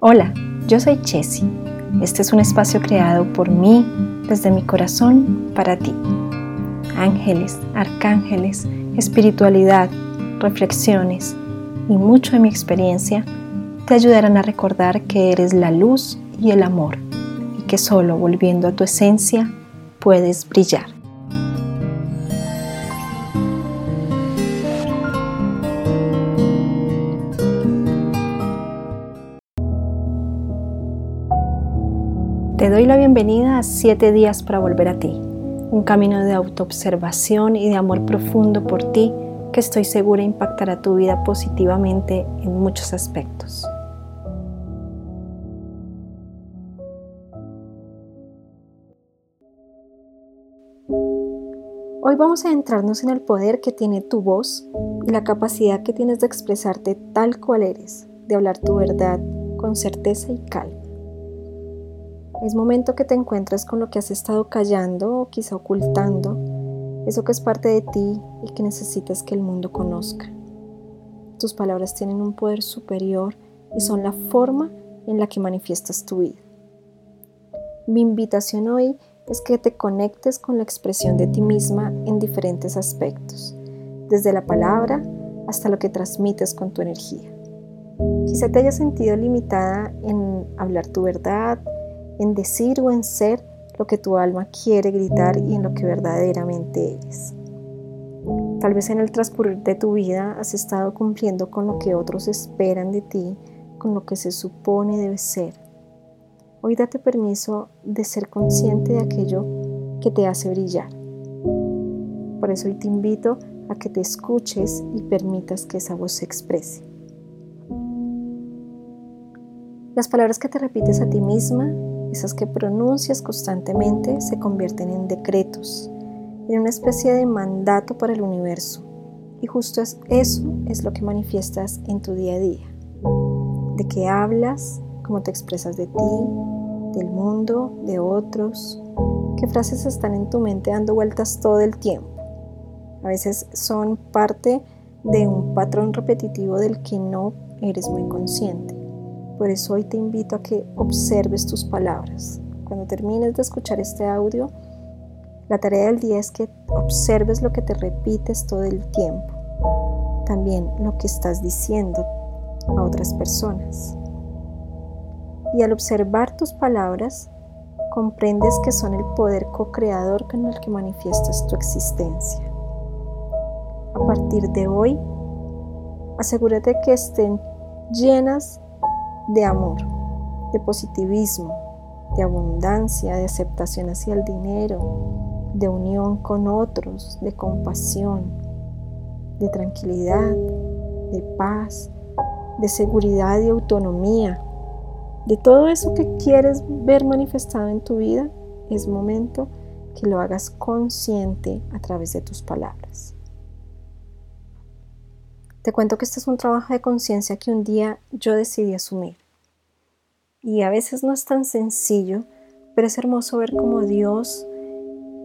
Hola, yo soy Chessy. Este es un espacio creado por mí, desde mi corazón, para ti. Ángeles, arcángeles, espiritualidad, reflexiones y mucho de mi experiencia te ayudarán a recordar que eres la luz y el amor y que solo volviendo a tu esencia puedes brillar. La bienvenida a 7 días para volver a ti, un camino de autoobservación y de amor profundo por ti que estoy segura impactará tu vida positivamente en muchos aspectos. Hoy vamos a entrarnos en el poder que tiene tu voz y la capacidad que tienes de expresarte tal cual eres, de hablar tu verdad con certeza y calma. Es momento que te encuentres con lo que has estado callando o quizá ocultando, eso que es parte de ti y que necesitas que el mundo conozca. Tus palabras tienen un poder superior y son la forma en la que manifiestas tu vida. Mi invitación hoy es que te conectes con la expresión de ti misma en diferentes aspectos, desde la palabra hasta lo que transmites con tu energía. Quizá te hayas sentido limitada en hablar tu verdad, en decir o en ser lo que tu alma quiere gritar y en lo que verdaderamente eres. Tal vez en el transcurrir de tu vida has estado cumpliendo con lo que otros esperan de ti, con lo que se supone debe ser. Hoy date permiso de ser consciente de aquello que te hace brillar. Por eso hoy te invito a que te escuches y permitas que esa voz se exprese. Las palabras que te repites a ti misma esas que pronuncias constantemente se convierten en decretos, en una especie de mandato para el universo. Y justo eso es lo que manifiestas en tu día a día. De qué hablas, cómo te expresas de ti, del mundo, de otros, qué frases están en tu mente dando vueltas todo el tiempo. A veces son parte de un patrón repetitivo del que no eres muy consciente. Por eso hoy te invito a que observes tus palabras. Cuando termines de escuchar este audio, la tarea del día es que observes lo que te repites todo el tiempo. También lo que estás diciendo a otras personas. Y al observar tus palabras, comprendes que son el poder co-creador con el que manifiestas tu existencia. A partir de hoy, asegúrate que estén llenas de amor, de positivismo, de abundancia, de aceptación hacia el dinero, de unión con otros, de compasión, de tranquilidad, de paz, de seguridad y autonomía. De todo eso que quieres ver manifestado en tu vida, es momento que lo hagas consciente a través de tus palabras. Te cuento que este es un trabajo de conciencia que un día yo decidí asumir. Y a veces no es tan sencillo, pero es hermoso ver cómo Dios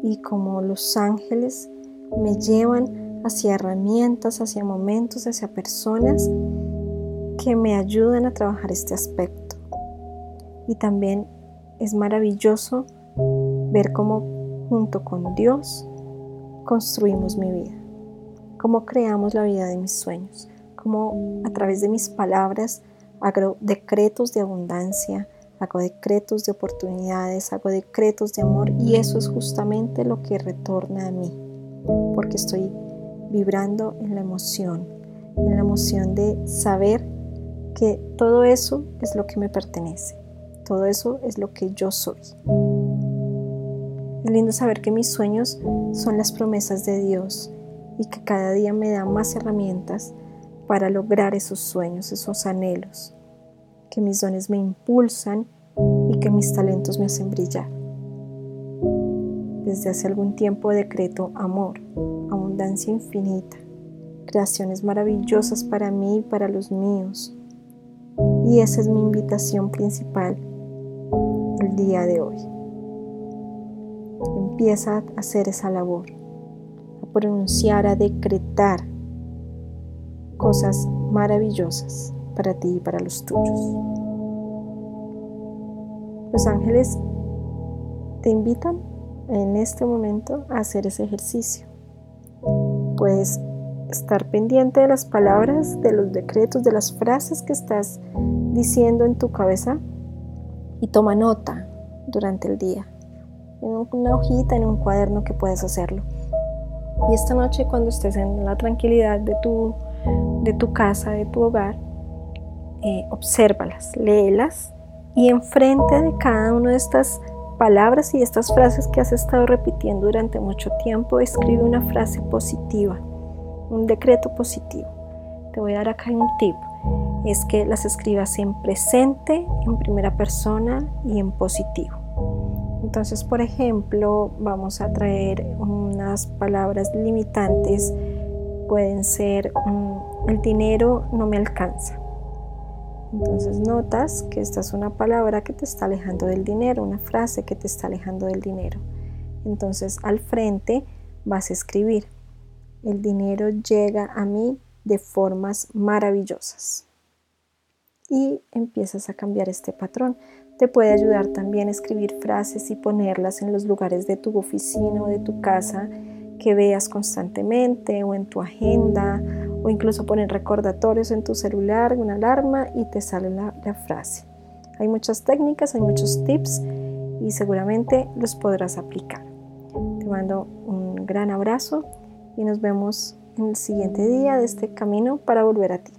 y como los ángeles me llevan hacia herramientas, hacia momentos, hacia personas que me ayudan a trabajar este aspecto. Y también es maravilloso ver cómo junto con Dios construimos mi vida cómo creamos la vida de mis sueños, cómo a través de mis palabras hago decretos de abundancia, hago decretos de oportunidades, hago decretos de amor y eso es justamente lo que retorna a mí, porque estoy vibrando en la emoción, en la emoción de saber que todo eso es lo que me pertenece, todo eso es lo que yo soy. Es lindo saber que mis sueños son las promesas de Dios, y que cada día me da más herramientas para lograr esos sueños, esos anhelos, que mis dones me impulsan y que mis talentos me hacen brillar. Desde hace algún tiempo decreto amor, abundancia infinita, creaciones maravillosas para mí y para los míos. Y esa es mi invitación principal el día de hoy. Empieza a hacer esa labor pronunciar, a decretar cosas maravillosas para ti y para los tuyos. Los ángeles te invitan en este momento a hacer ese ejercicio. Puedes estar pendiente de las palabras, de los decretos, de las frases que estás diciendo en tu cabeza y toma nota durante el día, en una hojita, en un cuaderno que puedes hacerlo. Y esta noche cuando estés en la tranquilidad de tu, de tu casa, de tu hogar, eh, obsérvalas, léelas y enfrente de cada una de estas palabras y estas frases que has estado repitiendo durante mucho tiempo, escribe una frase positiva, un decreto positivo. Te voy a dar acá un tip, es que las escribas en presente, en primera persona y en positivo. Entonces, por ejemplo, vamos a traer unas palabras limitantes. Pueden ser, mm, el dinero no me alcanza. Entonces notas que esta es una palabra que te está alejando del dinero, una frase que te está alejando del dinero. Entonces al frente vas a escribir, el dinero llega a mí de formas maravillosas. Y empiezas a cambiar este patrón. Te puede ayudar también a escribir frases y ponerlas en los lugares de tu oficina o de tu casa que veas constantemente o en tu agenda o incluso poner recordatorios en tu celular, una alarma y te sale la, la frase. Hay muchas técnicas, hay muchos tips y seguramente los podrás aplicar. Te mando un gran abrazo y nos vemos en el siguiente día de este camino para volver a ti.